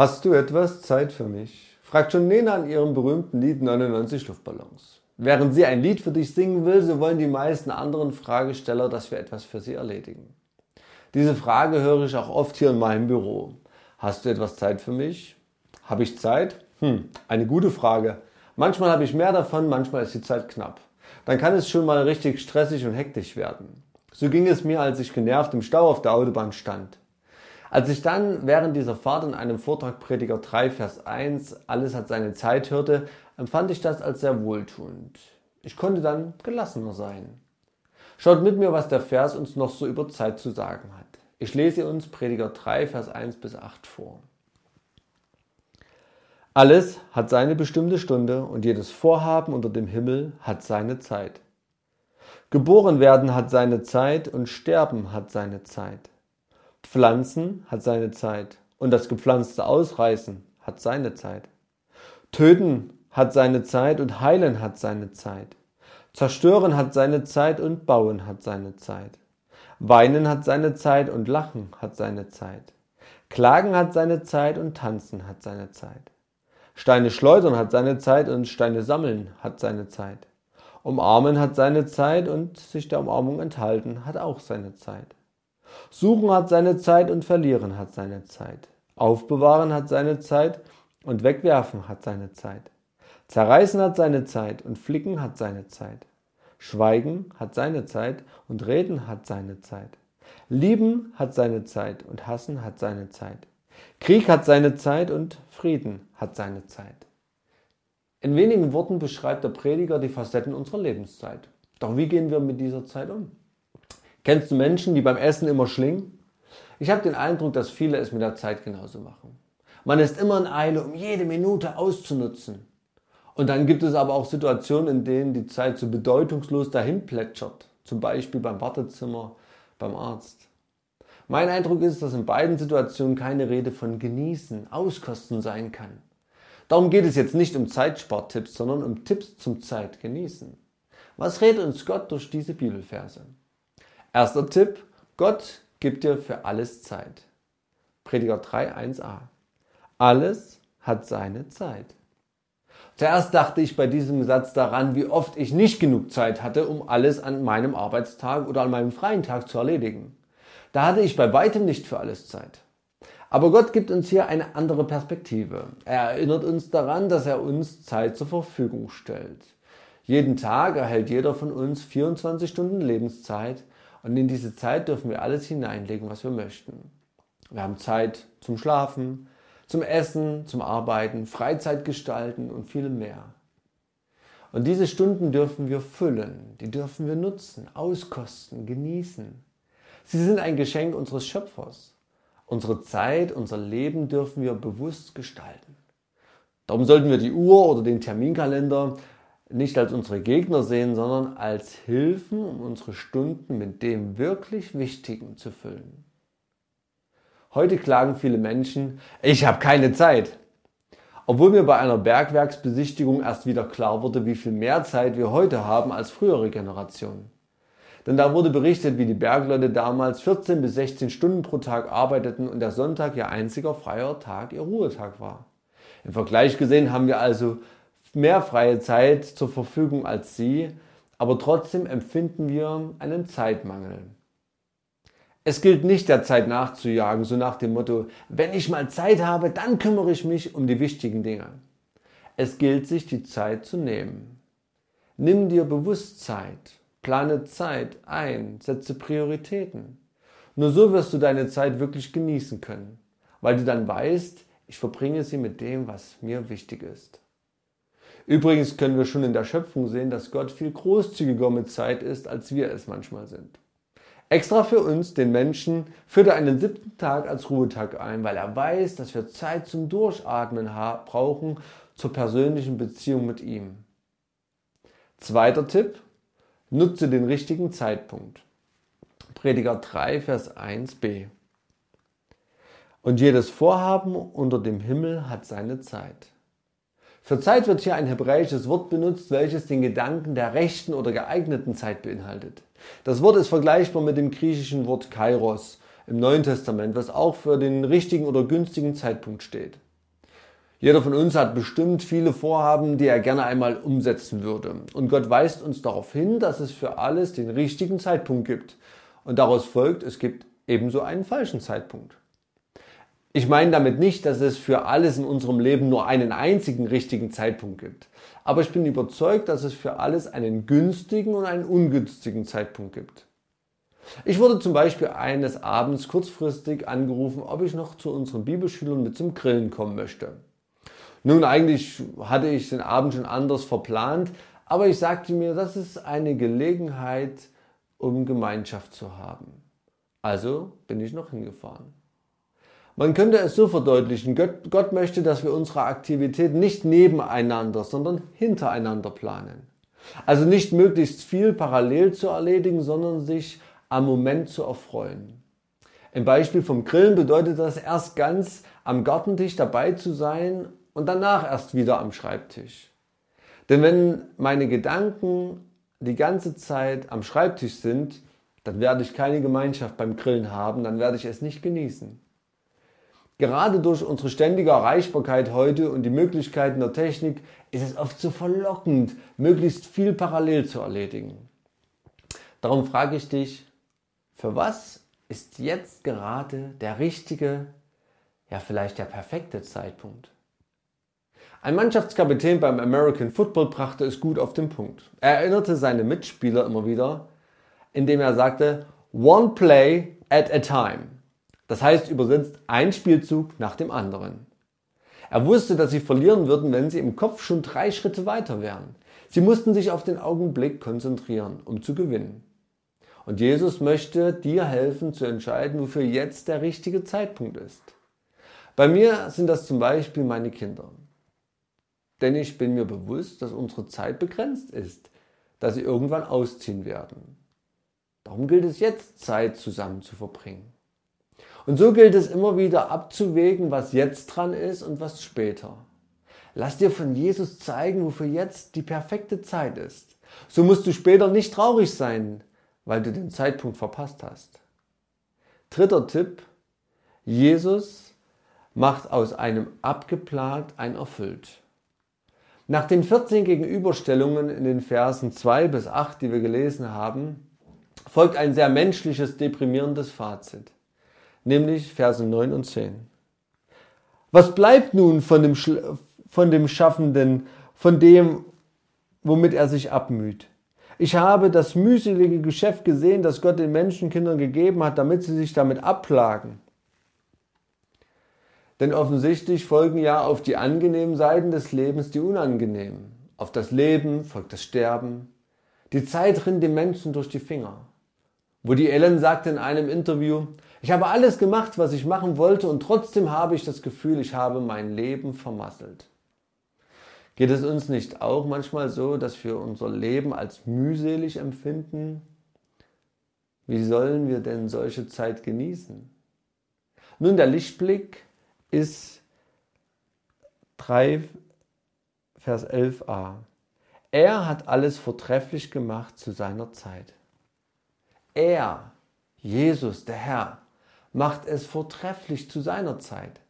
Hast du etwas Zeit für mich? fragt schon Nena in ihrem berühmten Lied 99 Luftballons. Während sie ein Lied für dich singen will, so wollen die meisten anderen Fragesteller, dass wir etwas für sie erledigen. Diese Frage höre ich auch oft hier in meinem Büro. Hast du etwas Zeit für mich? Habe ich Zeit? Hm, eine gute Frage. Manchmal habe ich mehr davon, manchmal ist die Zeit knapp. Dann kann es schon mal richtig stressig und hektisch werden. So ging es mir, als ich genervt im Stau auf der Autobahn stand. Als ich dann während dieser Fahrt in einem Vortrag Prediger 3, Vers 1, alles hat seine Zeit hörte, empfand ich das als sehr wohltuend. Ich konnte dann gelassener sein. Schaut mit mir, was der Vers uns noch so über Zeit zu sagen hat. Ich lese uns Prediger 3, Vers 1 bis 8 vor. Alles hat seine bestimmte Stunde und jedes Vorhaben unter dem Himmel hat seine Zeit. Geboren werden hat seine Zeit und Sterben hat seine Zeit. Pflanzen hat seine Zeit und das gepflanzte Ausreißen hat seine Zeit. Töten hat seine Zeit und heilen hat seine Zeit. Zerstören hat seine Zeit und bauen hat seine Zeit. Weinen hat seine Zeit und lachen hat seine Zeit. Klagen hat seine Zeit und tanzen hat seine Zeit. Steine schleudern hat seine Zeit und Steine sammeln hat seine Zeit. Umarmen hat seine Zeit und sich der Umarmung enthalten hat auch seine Zeit. Suchen hat seine Zeit und verlieren hat seine Zeit. Aufbewahren hat seine Zeit und wegwerfen hat seine Zeit. Zerreißen hat seine Zeit und flicken hat seine Zeit. Schweigen hat seine Zeit und reden hat seine Zeit. Lieben hat seine Zeit und hassen hat seine Zeit. Krieg hat seine Zeit und Frieden hat seine Zeit. In wenigen Worten beschreibt der Prediger die Facetten unserer Lebenszeit. Doch wie gehen wir mit dieser Zeit um? Kennst du Menschen, die beim Essen immer schlingen? Ich habe den Eindruck, dass viele es mit der Zeit genauso machen. Man ist immer in Eile, um jede Minute auszunutzen. Und dann gibt es aber auch Situationen, in denen die Zeit so bedeutungslos dahin plätschert. Zum Beispiel beim Wartezimmer, beim Arzt. Mein Eindruck ist, dass in beiden Situationen keine Rede von genießen, auskosten sein kann. Darum geht es jetzt nicht um Zeitspartipps, sondern um Tipps zum Zeitgenießen. Was redet uns Gott durch diese Bibelverse? Erster Tipp, Gott gibt dir für alles Zeit. Prediger 3, 1a. Alles hat seine Zeit. Zuerst dachte ich bei diesem Satz daran, wie oft ich nicht genug Zeit hatte, um alles an meinem Arbeitstag oder an meinem freien Tag zu erledigen. Da hatte ich bei weitem nicht für alles Zeit. Aber Gott gibt uns hier eine andere Perspektive. Er erinnert uns daran, dass er uns Zeit zur Verfügung stellt. Jeden Tag erhält jeder von uns 24 Stunden Lebenszeit und in diese Zeit dürfen wir alles hineinlegen, was wir möchten. Wir haben Zeit zum Schlafen, zum Essen, zum Arbeiten, Freizeit gestalten und viel mehr. Und diese Stunden dürfen wir füllen, die dürfen wir nutzen, auskosten, genießen. Sie sind ein Geschenk unseres Schöpfers. Unsere Zeit, unser Leben dürfen wir bewusst gestalten. Darum sollten wir die Uhr oder den Terminkalender nicht als unsere Gegner sehen, sondern als Hilfen, um unsere Stunden mit dem wirklich Wichtigen zu füllen. Heute klagen viele Menschen, ich habe keine Zeit. Obwohl mir bei einer Bergwerksbesichtigung erst wieder klar wurde, wie viel mehr Zeit wir heute haben als frühere Generationen. Denn da wurde berichtet, wie die Bergleute damals 14 bis 16 Stunden pro Tag arbeiteten und der Sonntag ihr einziger freier Tag, ihr Ruhetag war. Im Vergleich gesehen haben wir also mehr freie Zeit zur Verfügung als sie, aber trotzdem empfinden wir einen Zeitmangel. Es gilt nicht der Zeit nachzujagen, so nach dem Motto, wenn ich mal Zeit habe, dann kümmere ich mich um die wichtigen Dinge. Es gilt sich die Zeit zu nehmen. Nimm dir bewusst Zeit, plane Zeit ein, setze Prioritäten. Nur so wirst du deine Zeit wirklich genießen können, weil du dann weißt, ich verbringe sie mit dem, was mir wichtig ist. Übrigens können wir schon in der Schöpfung sehen, dass Gott viel großzügiger mit Zeit ist, als wir es manchmal sind. Extra für uns, den Menschen, führt er einen siebten Tag als Ruhetag ein, weil er weiß, dass wir Zeit zum Durchatmen brauchen zur persönlichen Beziehung mit ihm. Zweiter Tipp, nutze den richtigen Zeitpunkt. Prediger 3, Vers 1b. Und jedes Vorhaben unter dem Himmel hat seine Zeit. Für Zeit wird hier ein hebräisches Wort benutzt, welches den Gedanken der rechten oder geeigneten Zeit beinhaltet. Das Wort ist vergleichbar mit dem griechischen Wort Kairos im Neuen Testament, was auch für den richtigen oder günstigen Zeitpunkt steht. Jeder von uns hat bestimmt viele Vorhaben, die er gerne einmal umsetzen würde. Und Gott weist uns darauf hin, dass es für alles den richtigen Zeitpunkt gibt. Und daraus folgt, es gibt ebenso einen falschen Zeitpunkt. Ich meine damit nicht, dass es für alles in unserem Leben nur einen einzigen richtigen Zeitpunkt gibt. Aber ich bin überzeugt, dass es für alles einen günstigen und einen ungünstigen Zeitpunkt gibt. Ich wurde zum Beispiel eines Abends kurzfristig angerufen, ob ich noch zu unseren Bibelschülern mit zum Grillen kommen möchte. Nun, eigentlich hatte ich den Abend schon anders verplant, aber ich sagte mir, das ist eine Gelegenheit, um Gemeinschaft zu haben. Also bin ich noch hingefahren. Man könnte es so verdeutlichen, Gott, Gott möchte, dass wir unsere Aktivität nicht nebeneinander, sondern hintereinander planen. Also nicht möglichst viel parallel zu erledigen, sondern sich am Moment zu erfreuen. Im Beispiel vom Grillen bedeutet das erst ganz am Gartentisch dabei zu sein und danach erst wieder am Schreibtisch. Denn wenn meine Gedanken die ganze Zeit am Schreibtisch sind, dann werde ich keine Gemeinschaft beim Grillen haben, dann werde ich es nicht genießen. Gerade durch unsere ständige Erreichbarkeit heute und die Möglichkeiten der Technik ist es oft so verlockend, möglichst viel parallel zu erledigen. Darum frage ich dich, für was ist jetzt gerade der richtige, ja vielleicht der perfekte Zeitpunkt? Ein Mannschaftskapitän beim American Football brachte es gut auf den Punkt. Er erinnerte seine Mitspieler immer wieder, indem er sagte, One play at a time. Das heißt übersetzt ein Spielzug nach dem anderen. Er wusste, dass sie verlieren würden, wenn sie im Kopf schon drei Schritte weiter wären. Sie mussten sich auf den Augenblick konzentrieren, um zu gewinnen. Und Jesus möchte dir helfen zu entscheiden, wofür jetzt der richtige Zeitpunkt ist. Bei mir sind das zum Beispiel meine Kinder. Denn ich bin mir bewusst, dass unsere Zeit begrenzt ist, dass sie irgendwann ausziehen werden. Darum gilt es jetzt, Zeit zusammen zu verbringen. Und so gilt es immer wieder abzuwägen, was jetzt dran ist und was später. Lass dir von Jesus zeigen, wofür jetzt die perfekte Zeit ist. So musst du später nicht traurig sein, weil du den Zeitpunkt verpasst hast. Dritter Tipp. Jesus macht aus einem abgeplant ein erfüllt. Nach den 14 Gegenüberstellungen in den Versen 2 bis 8, die wir gelesen haben, folgt ein sehr menschliches, deprimierendes Fazit, nämlich Verse 9 und 10. Was bleibt nun von dem, von dem Schaffenden, von dem, womit er sich abmüht? Ich habe das mühselige Geschäft gesehen, das Gott den Menschenkindern gegeben hat, damit sie sich damit abplagen. Denn offensichtlich folgen ja auf die angenehmen Seiten des Lebens die unangenehmen. Auf das Leben folgt das Sterben. Die Zeit rinnt dem Menschen durch die Finger. Woody Ellen sagte in einem Interview, ich habe alles gemacht, was ich machen wollte und trotzdem habe ich das Gefühl, ich habe mein Leben vermasselt. Geht es uns nicht auch manchmal so, dass wir unser Leben als mühselig empfinden? Wie sollen wir denn solche Zeit genießen? Nun, der Lichtblick ist 3, Vers 11a. Er hat alles vortrefflich gemacht zu seiner Zeit. Er, Jesus, der Herr, macht es vortrefflich zu seiner Zeit.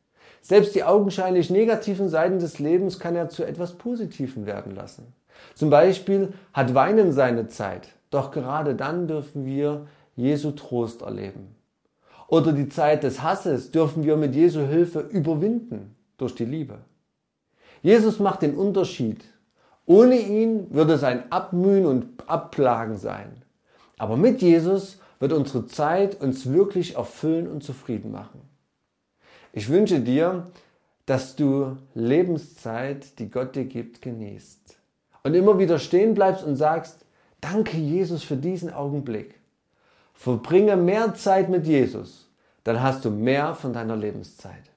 Selbst die augenscheinlich negativen Seiten des Lebens kann er zu etwas Positivem werden lassen. Zum Beispiel hat Weinen seine Zeit, doch gerade dann dürfen wir Jesu Trost erleben oder die Zeit des Hasses dürfen wir mit Jesu Hilfe überwinden durch die Liebe. Jesus macht den Unterschied. Ohne ihn würde es ein Abmühen und Abplagen sein. Aber mit Jesus wird unsere Zeit uns wirklich erfüllen und zufrieden machen. Ich wünsche dir, dass du Lebenszeit, die Gott dir gibt, genießt. Und immer wieder stehen bleibst und sagst, danke Jesus für diesen Augenblick. Verbringe mehr Zeit mit Jesus, dann hast du mehr von deiner Lebenszeit.